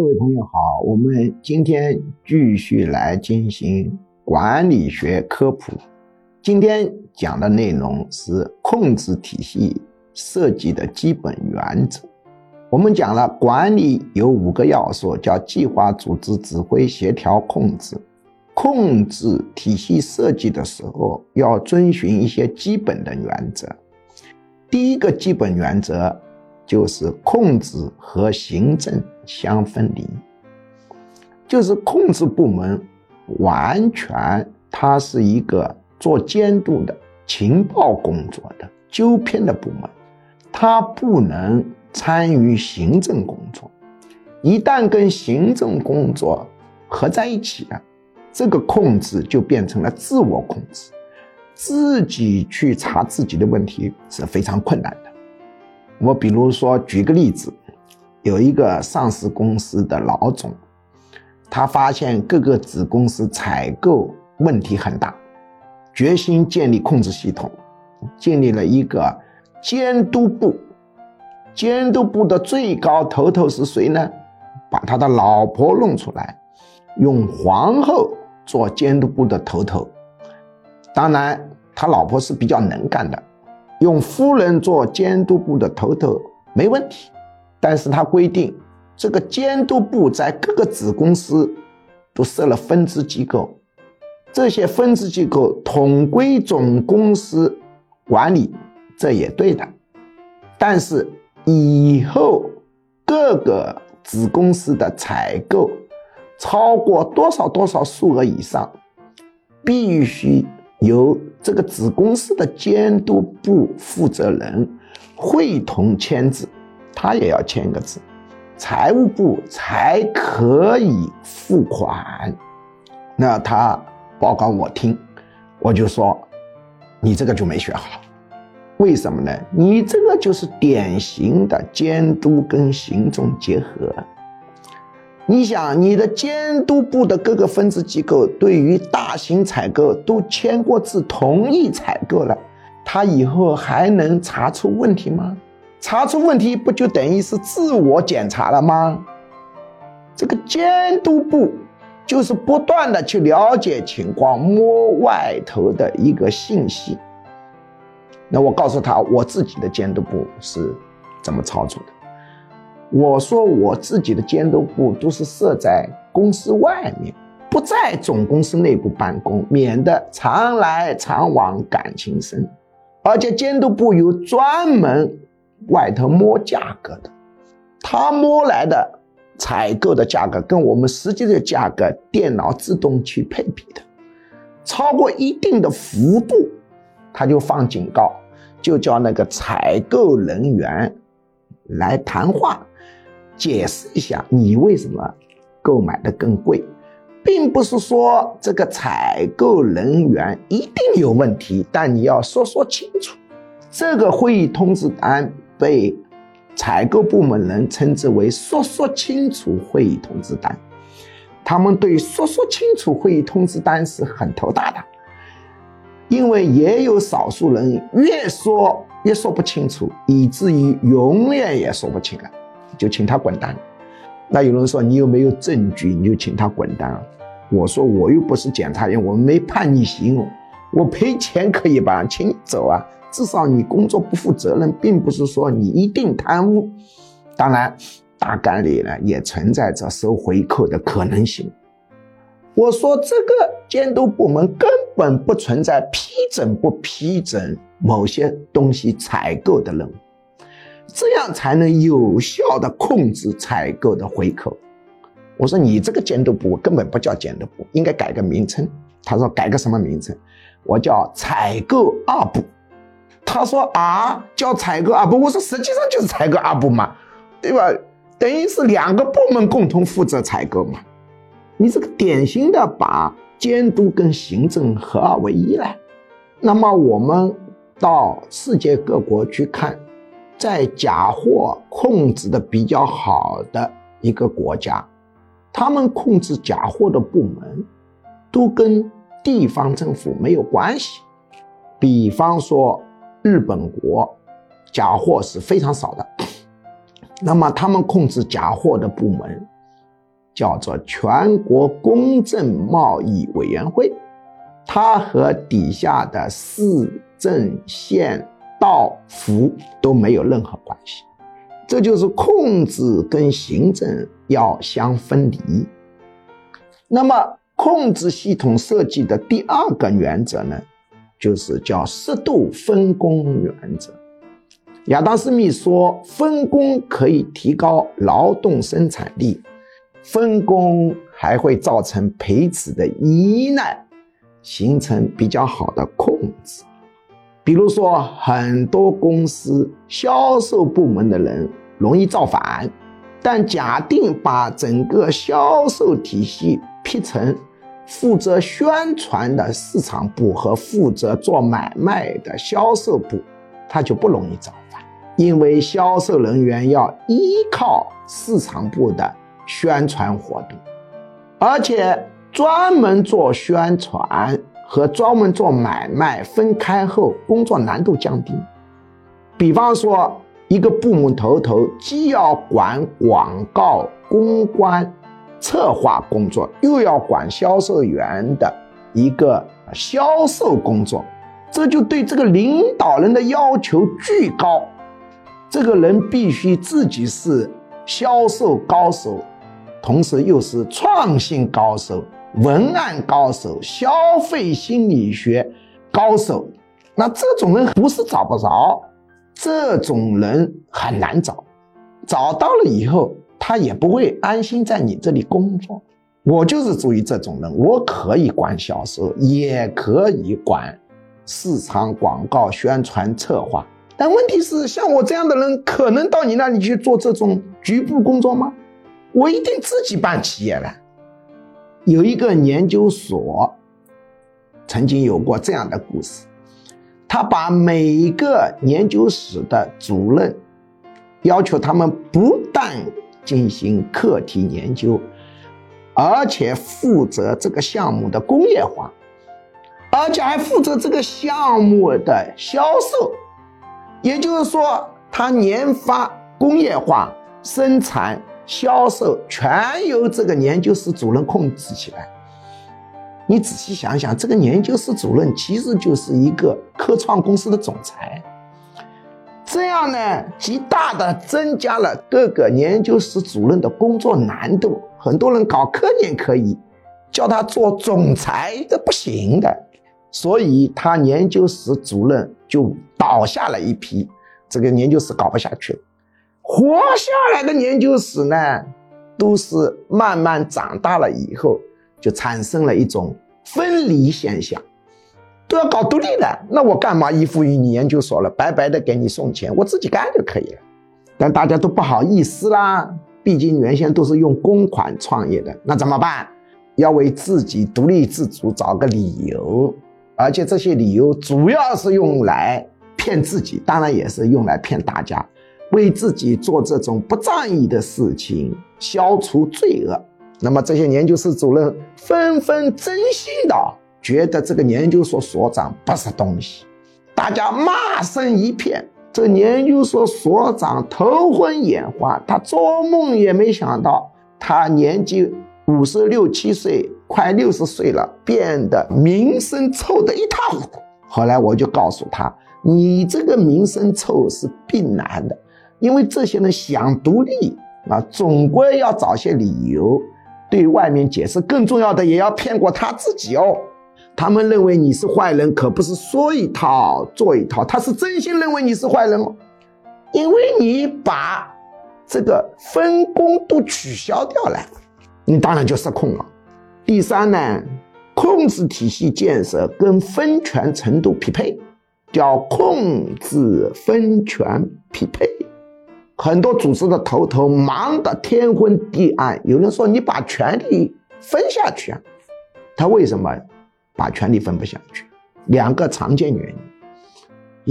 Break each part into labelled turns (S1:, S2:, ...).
S1: 各位朋友好，我们今天继续来进行管理学科普。今天讲的内容是控制体系设计的基本原则。我们讲了管理有五个要素，叫计划、组织、指挥、协调、控制。控制体系设计的时候要遵循一些基本的原则。第一个基本原则。就是控制和行政相分离，就是控制部门完全它是一个做监督的情报工作的纠偏的部门，它不能参与行政工作。一旦跟行政工作合在一起了，这个控制就变成了自我控制，自己去查自己的问题是非常困难的。我比如说举个例子，有一个上市公司的老总，他发现各个子公司采购问题很大，决心建立控制系统，建立了一个监督部。监督部的最高头头是谁呢？把他的老婆弄出来，用皇后做监督部的头头。当然，他老婆是比较能干的。用夫人做监督部的头头没问题，但是他规定这个监督部在各个子公司都设了分支机构，这些分支机构统归总公司管理，这也对的。但是以后各个子公司的采购超过多少多少数额以上，必须。由这个子公司的监督部负责人会同签字，他也要签个字，财务部才可以付款。那他报告我听，我就说，你这个就没学好，为什么呢？你这个就是典型的监督跟行政结合。你想，你的监督部的各个分支机构对于大型采购都签过字同意采购了，他以后还能查出问题吗？查出问题不就等于是自我检查了吗？这个监督部就是不断的去了解情况，摸外头的一个信息。那我告诉他，我自己的监督部是怎么操作的。我说我自己的监督部都是设在公司外面，不在总公司内部办公，免得常来常往感情深。而且监督部有专门外头摸价格的，他摸来的采购的价格跟我们实际的价格电脑自动去配比的，超过一定的幅度，他就放警告，就叫那个采购人员来谈话。解释一下，你为什么购买的更贵，并不是说这个采购人员一定有问题，但你要说说清楚。这个会议通知单被采购部门人称之为“说说清楚会议通知单”，他们对“说说清楚会议通知单”是很头大的，因为也有少数人越说越说不清楚，以至于永远也说不清了。就请他滚蛋。那有人说你有没有证据？你就请他滚蛋。我说我又不是检察院，我没判你刑，我赔钱可以吧？请你走啊！至少你工作不负责任，并不是说你一定贪污。当然，大概率呢也存在着收回扣的可能性。我说这个监督部门根本不存在批准不批准某些东西采购的任务。这样才能有效的控制采购的回扣。我说你这个监督部根本不叫监督部，应该改个名称。他说改个什么名称？我叫采购二部。他说啊，叫采购二部。我说实际上就是采购二部嘛，对吧？等于是两个部门共同负责采购嘛。你这个典型的把监督跟行政合二为一了。那么我们到世界各国去看。在假货控制的比较好的一个国家，他们控制假货的部门都跟地方政府没有关系。比方说，日本国假货是非常少的，那么他们控制假货的部门叫做全国公正贸易委员会，它和底下的市政县道福都没有任何关系。这就是控制跟行政要相分离。那么，控制系统设计的第二个原则呢，就是叫适度分工原则。亚当·斯密说，分工可以提高劳动生产力，分工还会造成彼此的依赖，形成比较好的控制。比如说，很多公司销售部门的人容易造反，但假定把整个销售体系劈成负责宣传的市场部和负责做买卖的销售部，他就不容易造反。因为销售人员要依靠市场部的宣传活动，而且专门做宣传和专门做买卖分开后，工作难度降低。比方说，一个部门头头既要管广告、公关、策划工作，又要管销售员的一个销售工作，这就对这个领导人的要求巨高。这个人必须自己是销售高手，同时又是创新高手、文案高手、消费心理学高手。那这种人不是找不着，这种人很难找。找到了以后，他也不会安心在你这里工作。我就是属于这种人，我可以管销售，也可以管市场广告、宣传、策划。但问题是，像我这样的人，可能到你那里去做这种局部工作吗？我一定自己办企业了。有一个研究所曾经有过这样的故事，他把每一个研究室的主任要求他们不但进行课题研究，而且负责这个项目的工业化，而且还负责这个项目的销售。也就是说，他研发、工业化、生产、销售全由这个研究室主任控制起来。你仔细想想，这个研究室主任其实就是一个科创公司的总裁。这样呢，极大的增加了各个研究室主任的工作难度。很多人搞科研可以，叫他做总裁这不行的。所以他研究室主任就倒下了一批，这个研究室搞不下去了。活下来的研究室呢，都是慢慢长大了以后，就产生了一种分离现象，都要搞独立的。那我干嘛依附于你研究所了？白白的给你送钱，我自己干就可以了。但大家都不好意思啦，毕竟原先都是用公款创业的，那怎么办？要为自己独立自主找个理由。而且这些理由主要是用来骗自己，当然也是用来骗大家，为自己做这种不仗义的事情，消除罪恶。那么这些研究室主任纷纷真心的觉得这个研究所所长不是东西，大家骂声一片。这研究所所长头昏眼花，他做梦也没想到，他年纪五十六七岁。快六十岁了，变得名声臭得一塌糊涂。后来我就告诉他：“你这个名声臭是必然的，因为这些人想独立啊，总归要找些理由对外面解释。更重要的，也要骗过他自己哦。他们认为你是坏人，可不是说一套做一套，他是真心认为你是坏人哦，因为你把这个分工都取消掉了，你当然就失控了。”第三呢，控制体系建设跟分权程度匹配，叫控制分权匹配。很多组织的头头忙得天昏地暗，有人说你把权力分下去啊，他为什么把权力分不下去？两个常见原因，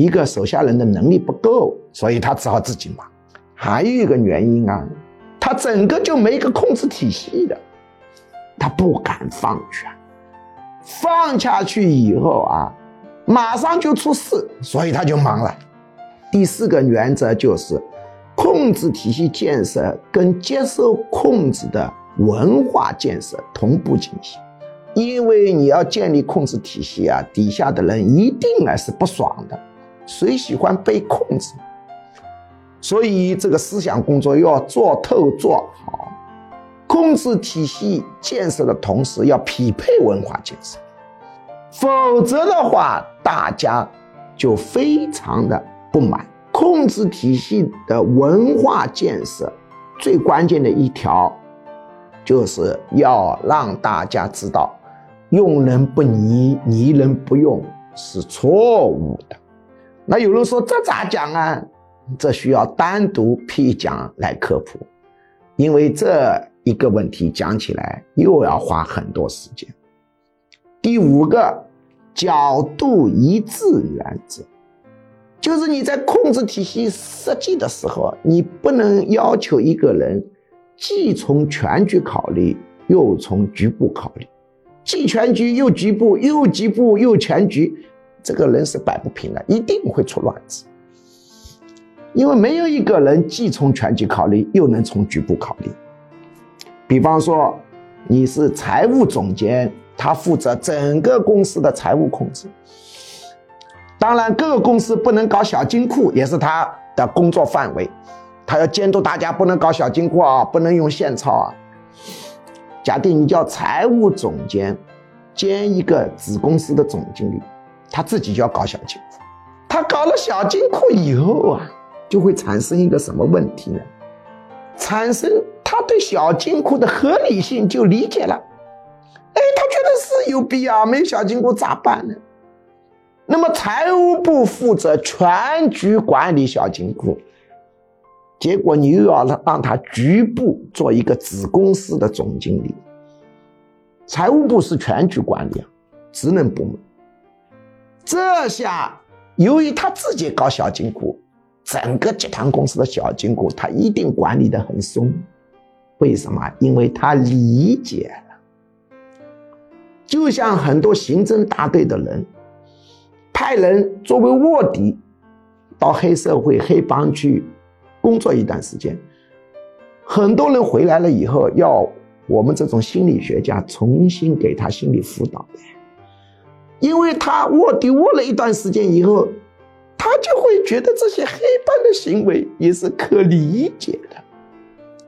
S1: 一个手下人的能力不够，所以他只好自己忙；还有一个原因啊，他整个就没一个控制体系的。他不敢放权，放下去以后啊，马上就出事，所以他就忙了。第四个原则就是，控制体系建设跟接受控制的文化建设同步进行。因为你要建立控制体系啊，底下的人一定啊是不爽的，谁喜欢被控制？所以这个思想工作要做透做好，控制体系建设的同时要匹配文化建设，否则的话，大家就非常的不满。控制体系的文化建设最关键的一条，就是要让大家知道。用人不疑，疑人不用是错误的。那有人说这咋讲啊？这需要单独辟讲来科普，因为这一个问题讲起来又要花很多时间。第五个角度一致原则，就是你在控制体系设计的时候，你不能要求一个人既从全局考虑，又从局部考虑。既全局又局部，又局部又全局，这个人是摆不平的，一定会出乱子。因为没有一个人既从全局考虑，又能从局部考虑。比方说，你是财务总监，他负责整个公司的财务控制。当然，各个公司不能搞小金库，也是他的工作范围。他要监督大家不能搞小金库啊，不能用现钞啊。假定你叫财务总监兼一个子公司的总经理，他自己就要搞小金库。他搞了小金库以后啊，就会产生一个什么问题呢？产生他对小金库的合理性就理解了。哎，他觉得是有必要，没小金库咋办呢？那么财务部负责全局管理小金库。结果你又要让让他局部做一个子公司的总经理，财务部是全局管理啊，职能部门。这下由于他自己搞小金库，整个集团公司的小金库他一定管理的很松。为什么？因为他理解了。就像很多刑侦大队的人，派人作为卧底，到黑社会、黑帮去。工作一段时间，很多人回来了以后，要我们这种心理学家重新给他心理辅导，因为他卧底卧了一段时间以后，他就会觉得这些黑帮的行为也是可理解的，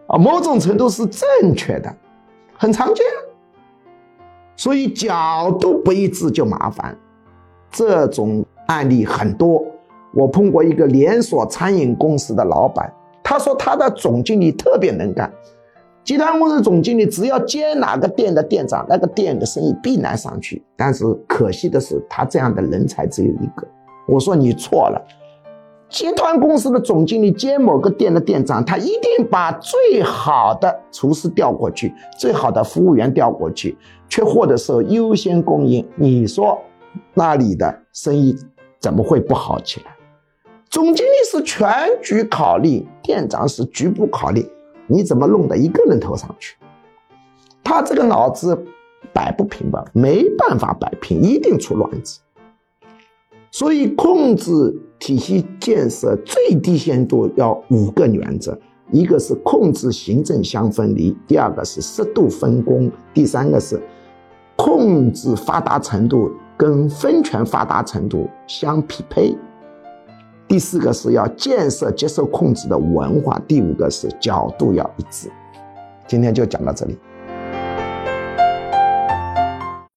S1: 啊，某种程度是正确的，很常见，所以角度不一致就麻烦，这种案例很多。我碰过一个连锁餐饮公司的老板，他说他的总经理特别能干，集团公司总经理只要接哪个店的店长，那个店的生意必然上去。但是可惜的是，他这样的人才只有一个。我说你错了，集团公司的总经理接某个店的店长，他一定把最好的厨师调过去，最好的服务员调过去，缺货的时候优先供应。你说那里的生意怎么会不好起来？总经理是全局考虑，店长是局部考虑，你怎么弄到一个人头上去？他这个脑子摆不平吧？没办法摆平，一定出乱子。所以控制体系建设最低限度要五个原则：一个是控制行政相分离，第二个是适度分工，第三个是控制发达程度跟分权发达程度相匹配。第四个是要建设接受控制的文化，第五个是角度要一致。今天就讲到这里。